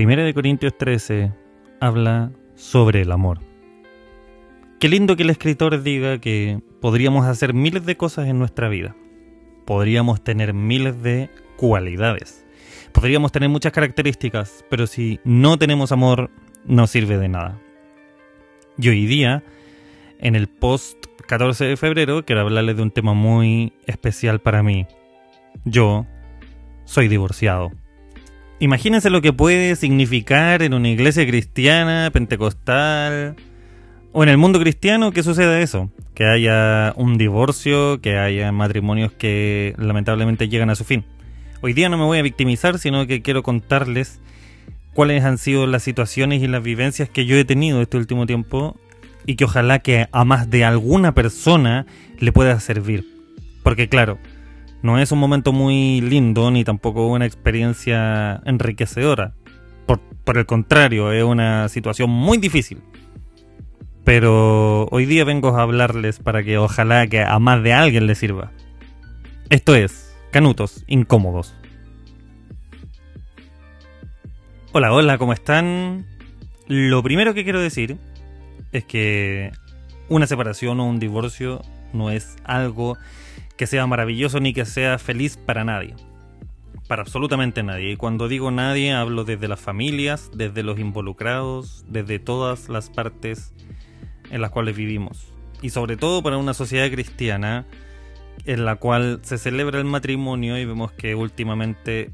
Primera de Corintios 13 habla sobre el amor. Qué lindo que el escritor diga que podríamos hacer miles de cosas en nuestra vida. Podríamos tener miles de cualidades. Podríamos tener muchas características, pero si no tenemos amor, no sirve de nada. Y hoy día, en el post 14 de febrero, quiero hablarles de un tema muy especial para mí. Yo soy divorciado. Imagínense lo que puede significar en una iglesia cristiana, pentecostal, o en el mundo cristiano que suceda eso, que haya un divorcio, que haya matrimonios que lamentablemente llegan a su fin. Hoy día no me voy a victimizar, sino que quiero contarles cuáles han sido las situaciones y las vivencias que yo he tenido este último tiempo y que ojalá que a más de alguna persona le pueda servir. Porque claro, no es un momento muy lindo ni tampoco una experiencia enriquecedora. Por, el contrario, es una situación muy difícil. Pero hoy día vengo a hablarles para que ojalá que a más de alguien le sirva. Esto es Canutos Incómodos. Hola, hola, ¿cómo están? Lo primero que quiero decir es que una separación o un divorcio no es algo que sea maravilloso ni que sea feliz para nadie. Para absolutamente nadie. Y cuando digo nadie, hablo desde las familias, desde los involucrados, desde todas las partes en las cuales vivimos. Y sobre todo para una sociedad cristiana en la cual se celebra el matrimonio y vemos que últimamente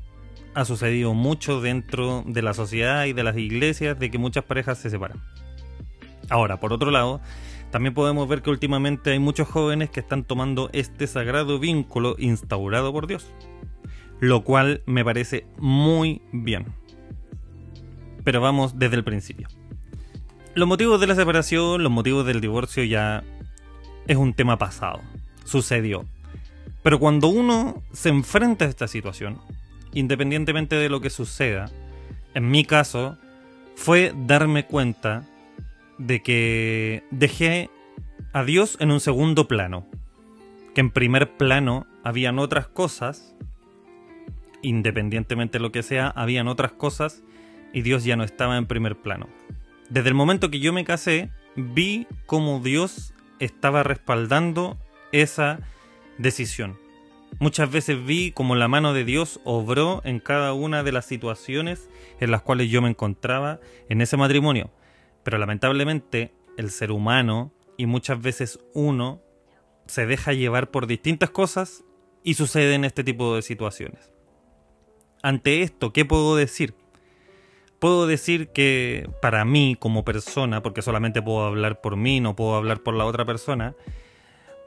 ha sucedido mucho dentro de la sociedad y de las iglesias de que muchas parejas se separan. Ahora, por otro lado, también podemos ver que últimamente hay muchos jóvenes que están tomando este sagrado vínculo instaurado por Dios, lo cual me parece muy bien. Pero vamos desde el principio. Los motivos de la separación, los motivos del divorcio ya es un tema pasado, sucedió. Pero cuando uno se enfrenta a esta situación, independientemente de lo que suceda, en mi caso, fue darme cuenta de que dejé a Dios en un segundo plano. Que en primer plano habían otras cosas, independientemente de lo que sea, habían otras cosas y Dios ya no estaba en primer plano. Desde el momento que yo me casé, vi cómo Dios estaba respaldando esa decisión. Muchas veces vi cómo la mano de Dios obró en cada una de las situaciones en las cuales yo me encontraba en ese matrimonio. Pero lamentablemente el ser humano y muchas veces uno se deja llevar por distintas cosas y suceden este tipo de situaciones. Ante esto, ¿qué puedo decir? Puedo decir que para mí como persona, porque solamente puedo hablar por mí, no puedo hablar por la otra persona,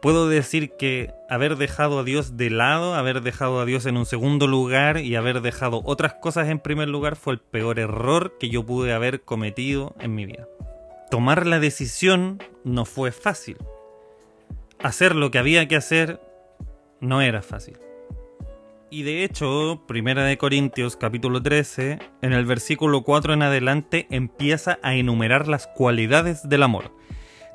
puedo decir que haber dejado a Dios de lado, haber dejado a Dios en un segundo lugar y haber dejado otras cosas en primer lugar fue el peor error que yo pude haber cometido en mi vida. Tomar la decisión no fue fácil. Hacer lo que había que hacer no era fácil. Y de hecho, Primera de Corintios capítulo 13, en el versículo 4 en adelante empieza a enumerar las cualidades del amor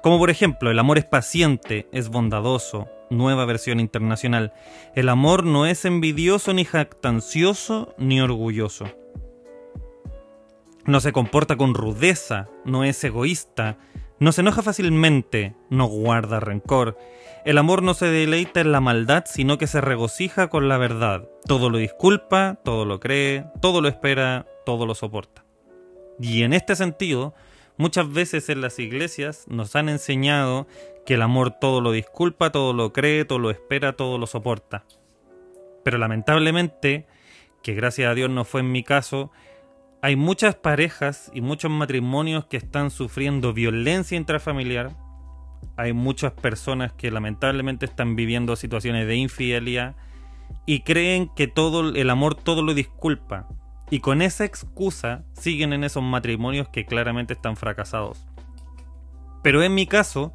como por ejemplo, el amor es paciente, es bondadoso, nueva versión internacional. El amor no es envidioso ni jactancioso ni orgulloso. No se comporta con rudeza, no es egoísta, no se enoja fácilmente, no guarda rencor. El amor no se deleita en la maldad, sino que se regocija con la verdad. Todo lo disculpa, todo lo cree, todo lo espera, todo lo soporta. Y en este sentido, Muchas veces en las iglesias nos han enseñado que el amor todo lo disculpa, todo lo cree, todo lo espera, todo lo soporta. Pero lamentablemente, que gracias a Dios no fue en mi caso, hay muchas parejas y muchos matrimonios que están sufriendo violencia intrafamiliar. Hay muchas personas que lamentablemente están viviendo situaciones de infidelidad y creen que todo el amor todo lo disculpa. Y con esa excusa siguen en esos matrimonios que claramente están fracasados. Pero en mi caso,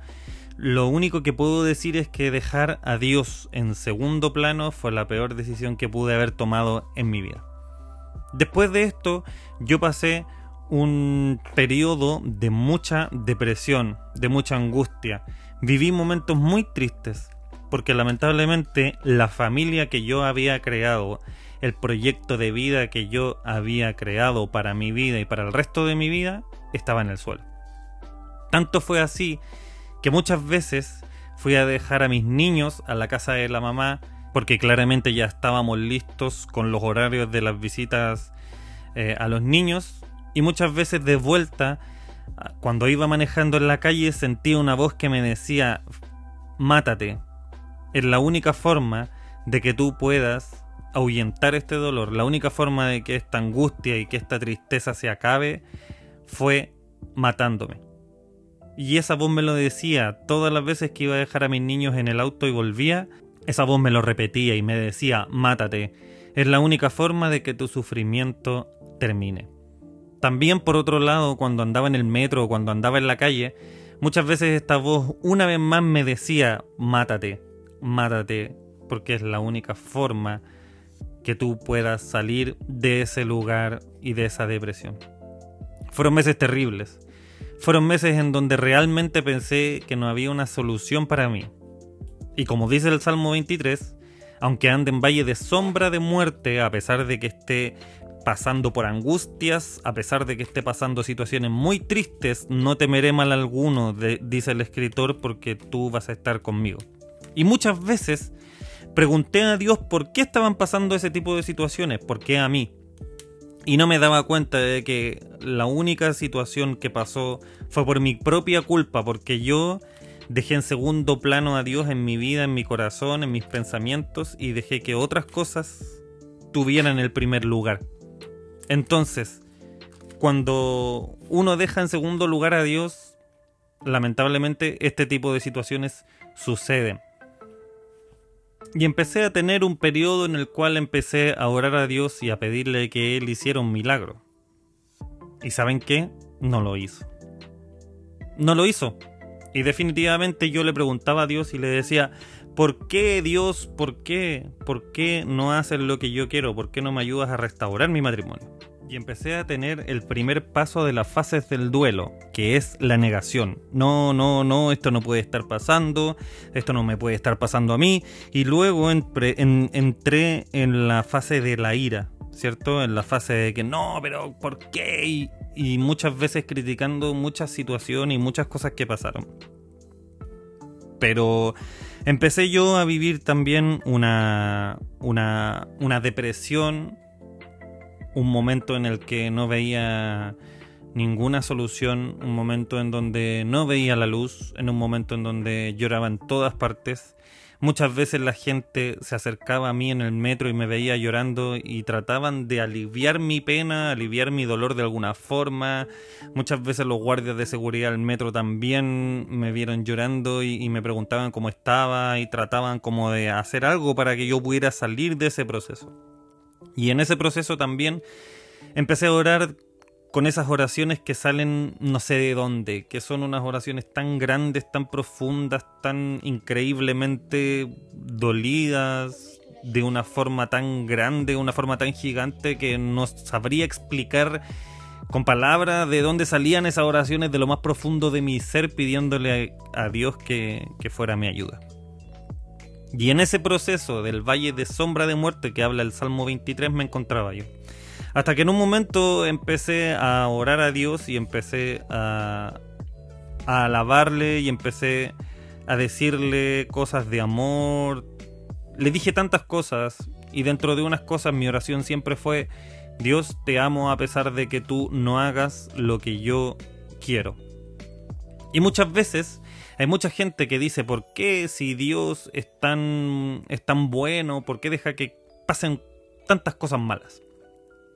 lo único que puedo decir es que dejar a Dios en segundo plano fue la peor decisión que pude haber tomado en mi vida. Después de esto, yo pasé un periodo de mucha depresión, de mucha angustia. Viví momentos muy tristes, porque lamentablemente la familia que yo había creado, el proyecto de vida que yo había creado para mi vida y para el resto de mi vida estaba en el suelo. Tanto fue así que muchas veces fui a dejar a mis niños a la casa de la mamá porque claramente ya estábamos listos con los horarios de las visitas eh, a los niños y muchas veces de vuelta cuando iba manejando en la calle sentía una voz que me decía mátate es la única forma de que tú puedas ahuyentar este dolor la única forma de que esta angustia y que esta tristeza se acabe fue matándome y esa voz me lo decía todas las veces que iba a dejar a mis niños en el auto y volvía. Esa voz me lo repetía y me decía, mátate. Es la única forma de que tu sufrimiento termine. También por otro lado, cuando andaba en el metro o cuando andaba en la calle, muchas veces esta voz una vez más me decía, mátate, mátate, porque es la única forma que tú puedas salir de ese lugar y de esa depresión. Fueron meses terribles fueron meses en donde realmente pensé que no había una solución para mí. Y como dice el Salmo 23, aunque ande en valle de sombra de muerte, a pesar de que esté pasando por angustias, a pesar de que esté pasando situaciones muy tristes, no temeré mal alguno, dice el escritor, porque tú vas a estar conmigo. Y muchas veces pregunté a Dios por qué estaban pasando ese tipo de situaciones, por qué a mí. Y no me daba cuenta de que la única situación que pasó fue por mi propia culpa, porque yo dejé en segundo plano a Dios en mi vida, en mi corazón, en mis pensamientos y dejé que otras cosas tuvieran el primer lugar. Entonces, cuando uno deja en segundo lugar a Dios, lamentablemente este tipo de situaciones suceden. Y empecé a tener un periodo en el cual empecé a orar a Dios y a pedirle que Él hiciera un milagro. ¿Y saben qué? No lo hizo. No lo hizo. Y definitivamente yo le preguntaba a Dios y le decía, ¿por qué Dios, por qué, por qué no haces lo que yo quiero? ¿Por qué no me ayudas a restaurar mi matrimonio? Y empecé a tener el primer paso de las fases del duelo, que es la negación. No, no, no, esto no puede estar pasando, esto no me puede estar pasando a mí. Y luego entré en la fase de la ira, ¿cierto? En la fase de que no, pero ¿por qué? Y, y muchas veces criticando muchas situaciones y muchas cosas que pasaron. Pero empecé yo a vivir también una, una, una depresión un momento en el que no veía ninguna solución, un momento en donde no veía la luz, en un momento en donde lloraba en todas partes. Muchas veces la gente se acercaba a mí en el metro y me veía llorando y trataban de aliviar mi pena, aliviar mi dolor de alguna forma. Muchas veces los guardias de seguridad del metro también me vieron llorando y, y me preguntaban cómo estaba y trataban como de hacer algo para que yo pudiera salir de ese proceso. Y en ese proceso también empecé a orar con esas oraciones que salen no sé de dónde, que son unas oraciones tan grandes, tan profundas, tan increíblemente dolidas, de una forma tan grande, una forma tan gigante que no sabría explicar con palabras de dónde salían esas oraciones de lo más profundo de mi ser pidiéndole a, Dios que, que fuera mi ayuda. Y en ese proceso del valle de sombra de muerte que habla el Salmo 23 me encontraba yo. Hasta que en un momento empecé a orar a Dios y empecé a, a alabarle y empecé a decirle cosas de amor. Le dije tantas cosas y dentro de unas cosas mi oración siempre fue, Dios te amo a pesar de que tú no hagas lo que yo quiero. Y muchas veces hay mucha gente que dice, ¿por qué si Dios es tan, es tan bueno, por qué deja que pasen tantas cosas malas?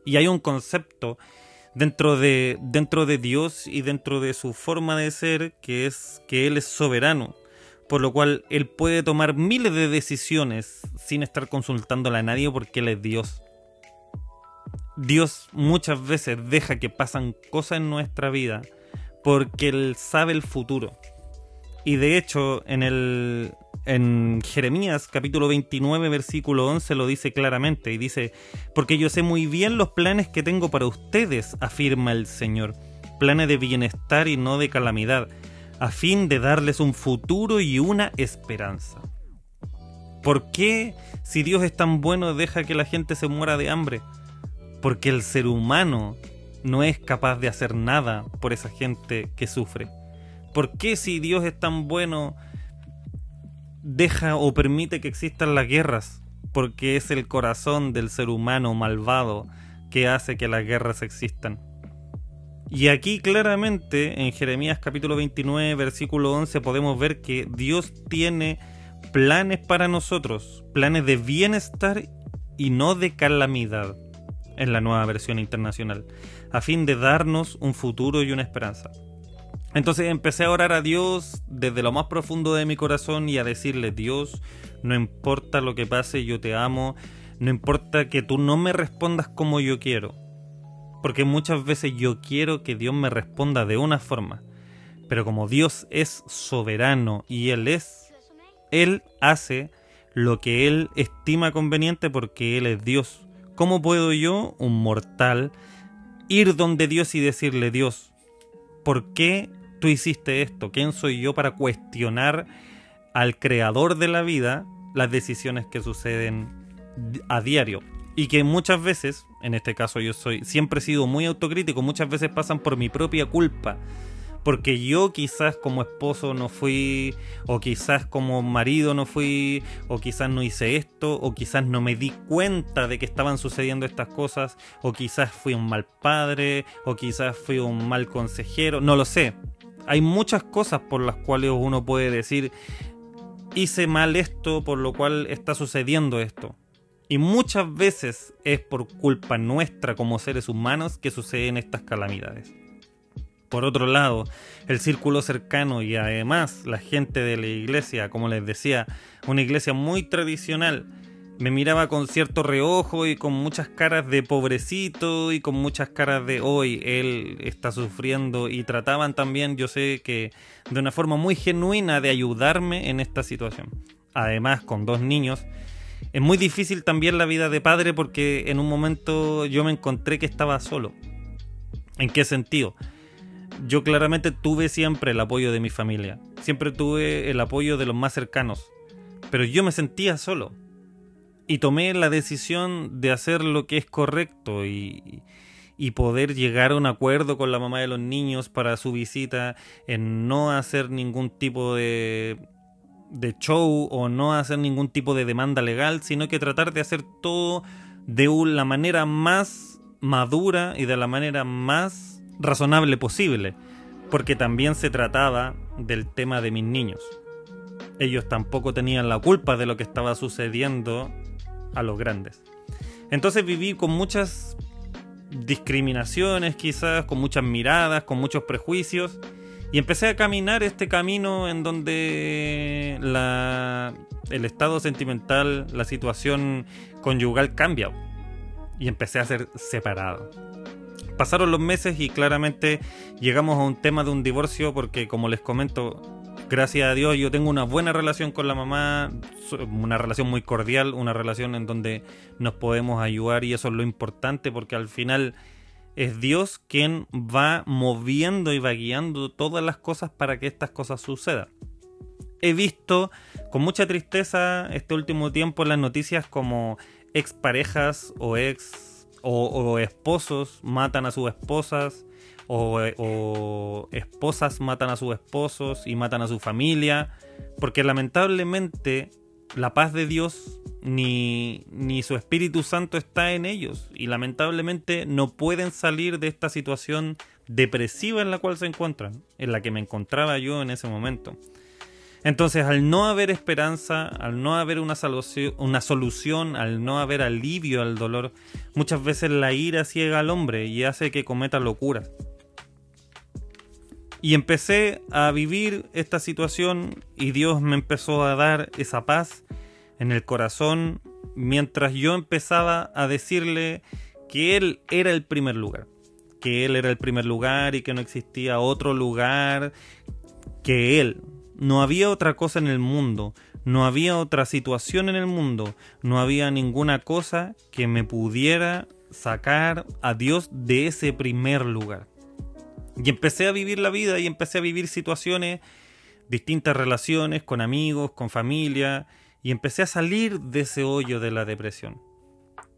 Y hay un concepto dentro de, dentro de Dios y dentro de su forma de ser que es que Él es soberano, por lo cual Él puede tomar miles de decisiones sin estar consultándole a nadie porque Él es Dios. Dios muchas veces deja que pasan cosas en nuestra vida porque Él sabe el futuro. Y de hecho, en el en Jeremías capítulo 29 versículo 11 lo dice claramente y dice, porque yo sé muy bien los planes que tengo para ustedes, afirma el Señor, planes de bienestar y no de calamidad, a fin de darles un futuro y una esperanza. ¿Por qué, si Dios es tan bueno, deja que la gente se muera de hambre? Porque el ser humano no es capaz de hacer nada por esa gente que sufre. ¿Por qué, si Dios es tan bueno, deja o permite que existan las guerras? Porque es el corazón del ser humano malvado que hace que las guerras existan. Y aquí claramente en Jeremías capítulo 29 versículo 11 podemos ver que Dios tiene planes para nosotros, planes de bienestar y no de calamidad en la nueva versión internacional, a fin de darnos un futuro y una esperanza. Entonces empecé a orar a Dios desde lo más profundo de mi corazón y a decirle, Dios, no importa lo que pase, yo te amo, no importa que tú no me respondas como yo quiero, porque muchas veces yo quiero que Dios me responda de una forma, pero como Dios es soberano y Él es, Él hace lo que Él estima conveniente porque Él es Dios. ¿Cómo puedo yo, un mortal, ir donde Dios y decirle, Dios, ¿por qué tú hiciste esto? ¿Quién soy yo para cuestionar al creador de la vida las decisiones que suceden a diario? Y que muchas veces, en este caso yo soy, siempre he sido muy autocrítico, muchas veces pasan por mi propia culpa. Porque yo quizás como esposo no fui, o quizás como marido no fui, o quizás no hice esto, o quizás no me di cuenta de que estaban sucediendo estas cosas, o quizás fui un mal padre, o quizás fui un mal consejero, no lo sé. Hay muchas cosas por las cuales uno puede decir, hice mal esto, por lo cual está sucediendo esto. Y muchas veces es por culpa nuestra como seres humanos que suceden estas calamidades. Por otro lado, el círculo cercano y además la gente de la iglesia, como les decía, una iglesia muy tradicional, me miraba con cierto reojo y con muchas caras de pobrecito y con muchas caras de hoy él está sufriendo y trataban también, yo sé que de una forma muy genuina de ayudarme en esta situación. Además, con dos niños, es muy difícil también la vida de padre porque en un momento yo me encontré que estaba solo. ¿En qué sentido? Yo claramente tuve siempre el apoyo de mi familia, siempre tuve el apoyo de los más cercanos, pero yo me sentía solo. Y tomé la decisión de hacer lo que es correcto y, y poder llegar a un acuerdo con la mamá de los niños para su visita, en no hacer ningún tipo de de show o no hacer ningún tipo de demanda legal, sino que tratar de hacer todo de la manera más madura y de la manera más razonable posible, porque también se trataba del tema de mis niños. Ellos tampoco tenían la culpa de lo que estaba sucediendo a los grandes. Entonces viví con muchas discriminaciones quizás, con muchas miradas, con muchos prejuicios, y empecé a caminar este camino en donde la, el estado sentimental, la situación conyugal cambia. Y empecé a ser separado. Pasaron los meses y claramente llegamos a un tema de un divorcio porque como les comento, gracias a Dios yo tengo una buena relación con la mamá, una relación muy cordial, una relación en donde nos podemos ayudar y eso es lo importante porque al final es Dios quien va moviendo y va guiando todas las cosas para que estas cosas sucedan. He visto con mucha tristeza este último tiempo las noticias como exparejas o ex o, esposos matan a sus esposas o, o, esposas matan a sus esposos y matan a su familia porque lamentablemente la paz de Dios ni, ni su Espíritu Santo está en ellos y lamentablemente no pueden salir de esta situación depresiva en la cual se encuentran, en la que me encontraba yo en ese momento. Entonces, al no haber esperanza, al no haber una, una solución, al no haber alivio al dolor, muchas veces la ira ciega al hombre y hace que cometa locura. Y empecé a vivir esta situación y Dios me empezó a dar esa paz en el corazón mientras yo empezaba a decirle que Él era el primer lugar, que Él era el primer lugar y que no existía otro lugar que Él. No había otra cosa en el mundo, no había otra situación en el mundo, no había ninguna cosa que me pudiera sacar a Dios de ese primer lugar. Y empecé a vivir la vida y empecé a vivir situaciones, distintas relaciones con amigos, con familia, y empecé a salir de ese hoyo de la depresión.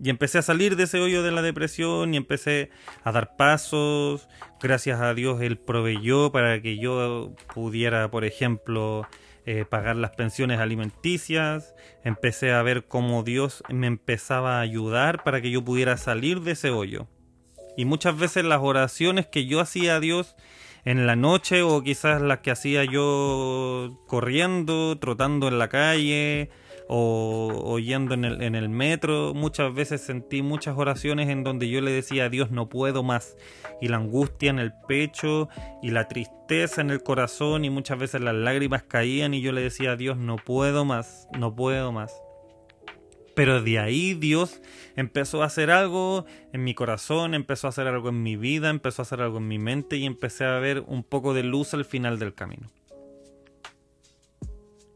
Y empecé a salir de ese hoyo de la depresión y empecé a dar pasos. Gracias a Dios Él proveyó para que yo pudiera, por ejemplo, eh, pagar las pensiones alimenticias. Empecé a ver cómo Dios me empezaba a ayudar para que yo pudiera salir de ese hoyo. Y muchas veces las oraciones que yo hacía a Dios en la noche o quizás las que hacía yo corriendo, trotando en la calle, o oyendo en el, en el metro, muchas veces sentí muchas oraciones en donde yo le decía a Dios no puedo más y la angustia en el pecho y la tristeza en el corazón y muchas veces las lágrimas caían y yo le decía a Dios no puedo más, no puedo más. Pero de ahí Dios empezó a hacer algo en mi corazón, empezó a hacer algo en mi vida, empezó a hacer algo en mi mente y empecé a ver un poco de luz al final del camino.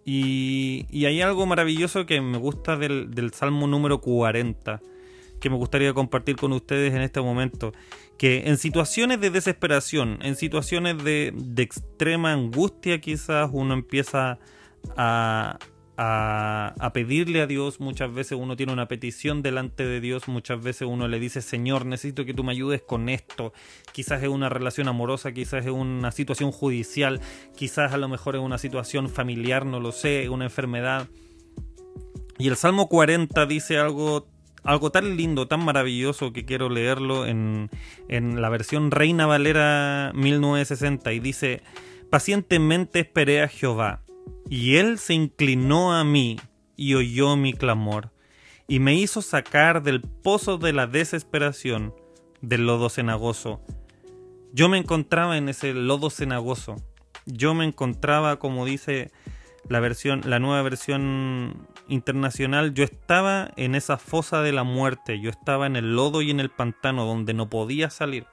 Y, hay algo maravilloso que me gusta del, Salmo número 40, que me gustaría compartir con ustedes en este momento, que en situaciones de desesperación, en situaciones de extrema angustia quizás uno empieza a, a, pedirle a Dios, muchas veces uno tiene una petición delante de Dios, muchas veces uno le dice, Señor, necesito que tú me ayudes con esto, quizás es una relación amorosa, quizás es una situación judicial, quizás a lo mejor es una situación familiar, no lo sé, una enfermedad. Y el Salmo 40 dice algo algo tan lindo, tan maravilloso que quiero leerlo en, en, la versión Reina Valera 1960 y dice, pacientemente esperé a Jehová y él se inclinó a mí y oyó mi clamor, y me hizo sacar del pozo de la desesperación, del lodo cenagoso. Yo me encontraba en ese lodo cenagoso. Yo me encontraba, como dice la versión, la nueva versión internacional, yo estaba en esa fosa de la muerte, yo estaba en el lodo y en el pantano donde no podía salir.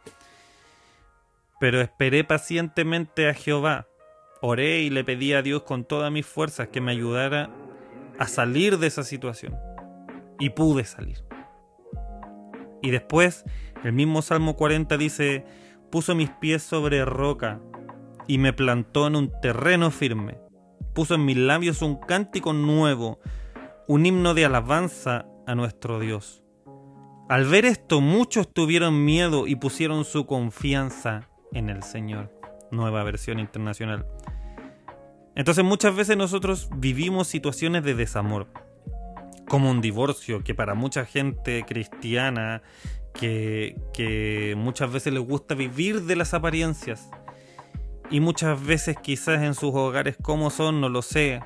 Pero esperé pacientemente a Jehová, Oré y le pedí a Dios con todas mis fuerzas que me ayudara a salir de esa situación. Y pude salir. Y después, el mismo Salmo 40 dice, puso mis pies sobre roca y me plantó en un terreno firme. Puso en mis labios un cántico nuevo, un himno de alabanza a nuestro Dios. Al ver esto, muchos tuvieron miedo y pusieron su confianza en el Señor. Nueva versión internacional. Entonces muchas veces nosotros vivimos situaciones de desamor, como un divorcio, que para mucha gente cristiana, que, muchas veces les gusta vivir de las apariencias, y muchas veces quizás en sus hogares como son, no lo sé,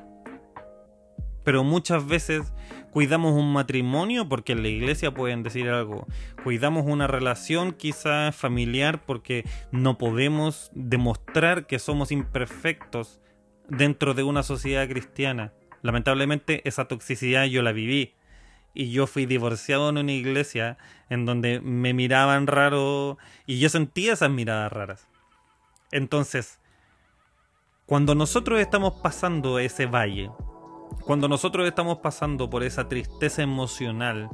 pero muchas veces cuidamos un matrimonio porque en la iglesia pueden decir algo, cuidamos una relación quizás familiar porque no podemos demostrar que somos imperfectos dentro de una sociedad cristiana. Lamentablemente esa toxicidad yo la viví. Y yo fui divorciado en una iglesia en donde me miraban raro y yo sentía esas miradas raras. Entonces, cuando nosotros estamos pasando ese valle, cuando nosotros estamos pasando por esa tristeza emocional,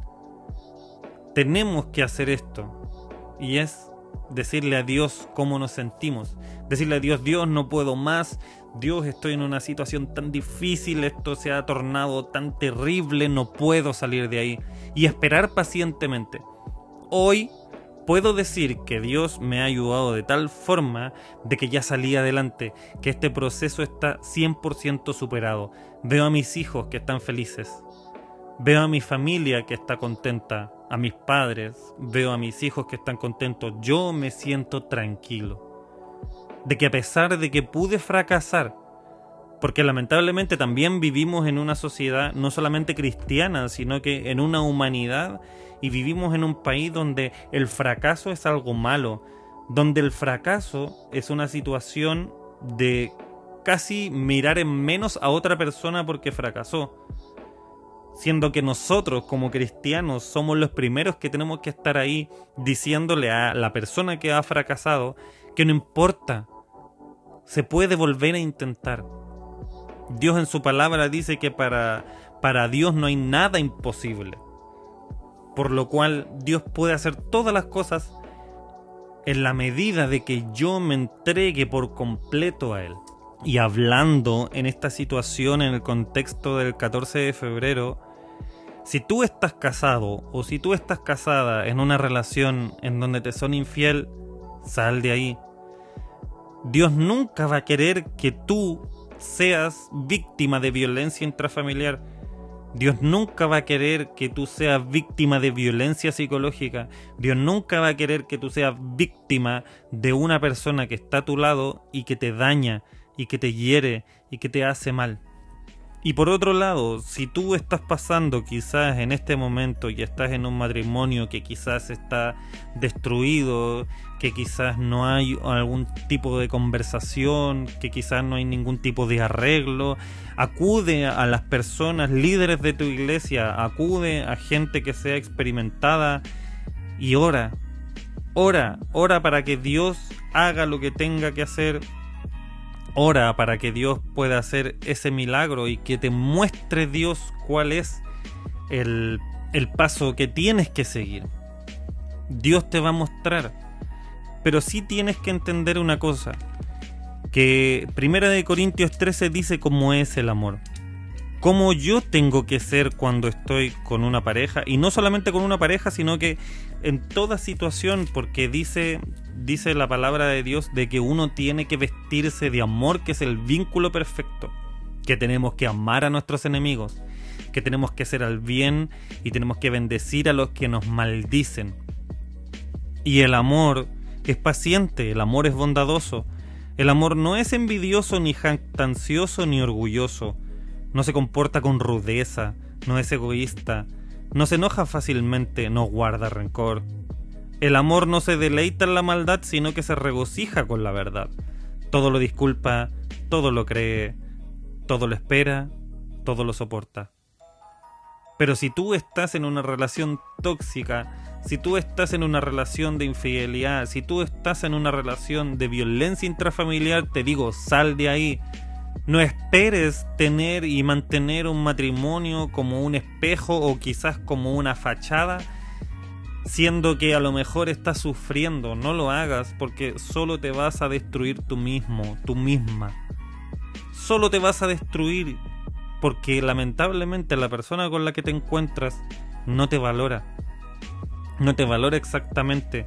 tenemos que hacer esto. Y es decirle a Dios cómo nos sentimos. Decirle a Dios, Dios, no puedo más. Dios, estoy en una situación tan difícil, esto se ha tornado tan terrible, no puedo salir de ahí. Y esperar pacientemente. Hoy puedo decir que Dios me ha ayudado de tal forma de que ya salí adelante, que este proceso está 100% superado. Veo a mis hijos que están felices. Veo a mi familia que está contenta, a mis padres, veo a mis hijos que están contentos. Yo me siento tranquilo. De que a pesar de que pude fracasar, porque lamentablemente también vivimos en una sociedad no solamente cristiana, sino que en una humanidad y vivimos en un país donde el fracaso es algo malo, donde el fracaso es una situación de casi mirar en menos a otra persona porque fracasó siendo que nosotros como cristianos somos los primeros que tenemos que estar ahí diciéndole a la persona que ha fracasado que no importa, se puede volver a intentar. Dios en su palabra dice que para, para Dios no hay nada imposible, por lo cual Dios puede hacer todas las cosas en la medida de que yo me entregue por completo a Él. y hablando en esta situación en el contexto del 14 de febrero, si tú estás casado o si tú estás casada en una relación en donde te son infiel, sal de ahí. Dios nunca va a querer que tú seas víctima de violencia intrafamiliar. Dios nunca va a querer que tú seas víctima de violencia psicológica. Dios nunca va a querer que tú seas víctima de una persona que está a tu lado y que te daña y que te hiere y que te hace mal. Y por otro lado, si tú estás pasando quizás en este momento y estás en un matrimonio que quizás está destruido, que quizás no hay algún tipo de conversación, que quizás no hay ningún tipo de arreglo, acude a las personas líderes de tu iglesia, acude a gente que sea experimentada y ora, ora, ora para que Dios haga lo que tenga que hacer ora para que Dios pueda hacer ese milagro y que te muestre Dios cuál es el, el paso que tienes que seguir. Dios te va a mostrar. Pero sí tienes que entender una cosa. Que Primera de Corintios 13 dice cómo es el amor. Cómo yo tengo que ser cuando estoy con una pareja. Y no solamente con una pareja, sino que en toda situación. Porque dice dice la palabra de Dios de que uno tiene que vestirse de amor, que es el vínculo perfecto, que tenemos que amar a nuestros enemigos, que tenemos que hacer al bien y tenemos que bendecir a los que nos maldicen. Y el amor es paciente, el amor es bondadoso, el amor no es envidioso ni jactancioso ni orgulloso, no se comporta con rudeza, no es egoísta, no se enoja fácilmente, no guarda rencor. El amor no se deleita en la maldad, sino que se regocija con la verdad. Todo lo disculpa, todo lo cree, todo lo espera, todo lo soporta. Pero si tú estás en una relación tóxica, si tú estás en una relación de infidelidad, si tú estás en una relación de violencia intrafamiliar, te digo, sal de ahí. No esperes tener y mantener un matrimonio como un espejo o quizás como una fachada siendo que a lo mejor estás sufriendo, no lo hagas porque solo te vas a destruir tú mismo, tú misma. Solo te vas a destruir porque lamentablemente la persona con la que te encuentras no te valora. No te valora exactamente.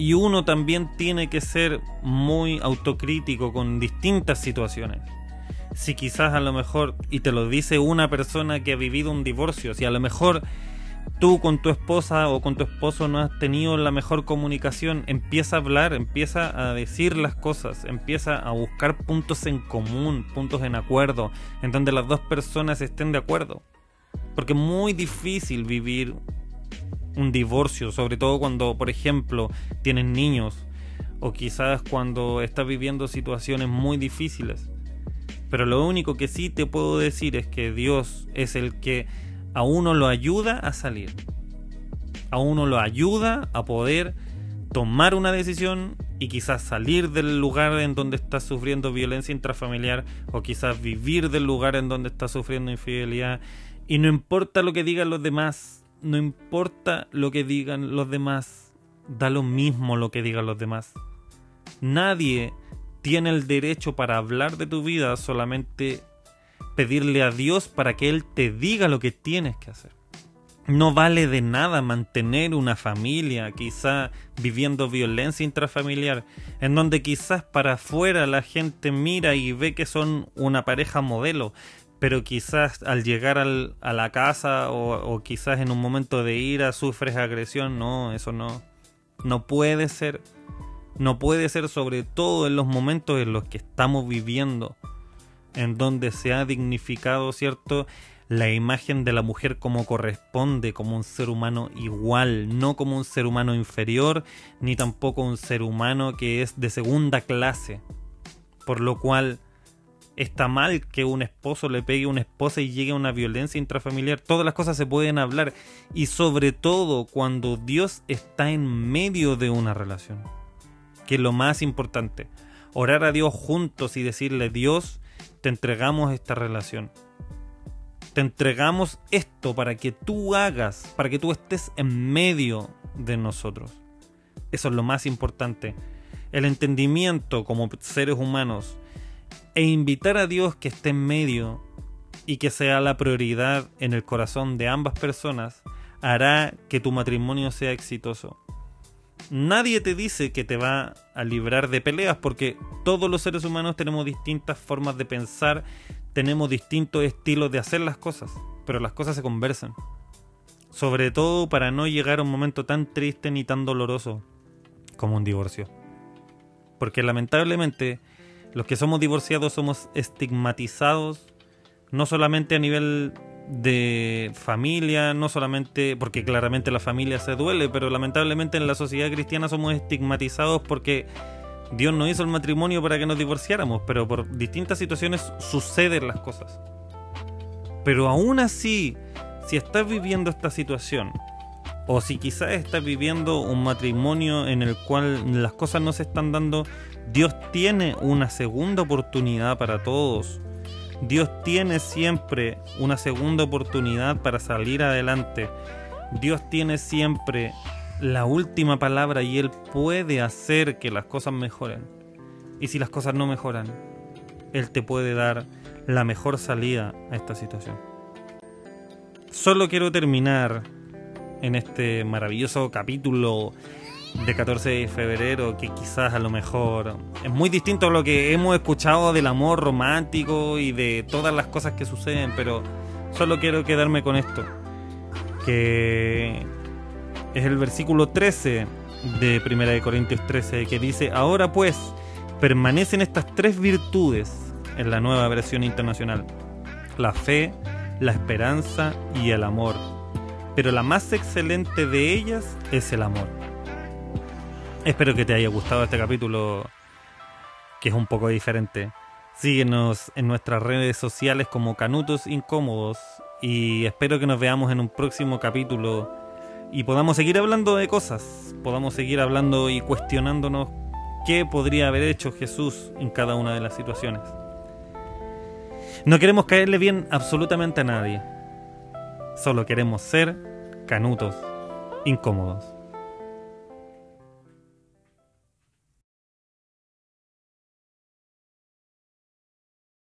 Y uno también tiene que ser muy autocrítico con distintas situaciones. Si quizás a lo mejor, y te lo dice una persona que ha vivido un divorcio, si a lo mejor tú con tu esposa o con tu esposo no has tenido la mejor comunicación, empieza a hablar, empieza a decir las cosas, empieza a buscar puntos en común, puntos en acuerdo, en donde las dos personas estén de acuerdo. Porque es muy difícil vivir un divorcio, sobre todo cuando, por ejemplo, tienes niños o quizás cuando estás viviendo situaciones muy difíciles. Pero lo único que sí te puedo decir es que Dios es el que a uno lo ayuda a salir. A uno lo ayuda a poder tomar una decisión y quizás salir del lugar en donde está sufriendo violencia intrafamiliar o quizás vivir del lugar en donde está sufriendo infidelidad. Y no importa lo que digan los demás, no importa lo que digan los demás, da lo mismo lo que digan los demás. Nadie tiene el derecho para hablar de tu vida, solamente pedirle a Dios para que Él te diga lo que tienes que hacer. No vale de nada mantener una familia, quizá viviendo violencia intrafamiliar, en donde quizás para afuera la gente mira y ve que son una pareja modelo, pero quizás al llegar a la casa o, o quizás en un momento de ira sufres agresión. No, eso no. No puede ser. No puede ser sobre todo en los momentos en los que estamos viviendo en donde se ha dignificado, ¿cierto? La imagen de la mujer como corresponde, como un ser humano igual, no como un ser humano inferior, ni tampoco un ser humano que es de segunda clase. Por lo cual está mal que un esposo le pegue a una esposa y llegue a una violencia intrafamiliar. Todas las cosas se pueden hablar y sobre todo cuando Dios está en medio de una relación. Que es lo más importante. Orar a Dios juntos y decirle, Dios, te entregamos esta relación. Te entregamos esto para que tú hagas, para que tú estés en medio de nosotros. Eso es lo más importante. el entendimiento como seres humanos e invitar a Dios que esté en medio y que sea la prioridad en el corazón de ambas personas hará que tu matrimonio sea exitoso. Nadie te dice que te va a librar de peleas porque todos los seres humanos tenemos distintas formas de pensar, tenemos distintos estilos de hacer las cosas, pero las cosas se conversan. Sobre todo para no llegar a un momento tan triste ni tan doloroso como un divorcio. Porque lamentablemente los que somos divorciados somos estigmatizados no solamente a nivel de familia, no solamente porque claramente la familia se duele, pero lamentablemente en la sociedad cristiana somos estigmatizados porque Dios no hizo el matrimonio para que nos divorciáramos, pero por distintas situaciones suceden las cosas. Pero aún así, si estás viviendo esta situación, o si quizás estás viviendo un matrimonio en el cual las cosas no se están dando, Dios tiene una segunda oportunidad para todos Dios tiene siempre una segunda oportunidad para salir adelante. Dios tiene siempre la última palabra y Él puede hacer que las cosas mejoren. Y si las cosas no mejoran, Él te puede dar la mejor salida a esta situación. Solo quiero terminar en este maravilloso capítulo de 14 de febrero que quizás a lo mejor es muy distinto a lo que hemos escuchado del amor romántico y de todas las cosas que suceden, pero solo quiero quedarme con esto, que es el versículo 13 de 1 de Corintios 13 que dice, "Ahora pues permanecen estas tres virtudes en la nueva versión internacional: la fe, la esperanza y el amor. Pero la más excelente de ellas es el amor." Espero que te haya gustado este capítulo que es un poco diferente. Síguenos en nuestras redes sociales como Canutos Incómodos y espero que nos veamos en un próximo capítulo y podamos seguir hablando de cosas, podamos seguir hablando y cuestionándonos qué podría haber hecho Jesús en cada una de las situaciones. No queremos caerle bien absolutamente a nadie, solo queremos ser canutos incómodos.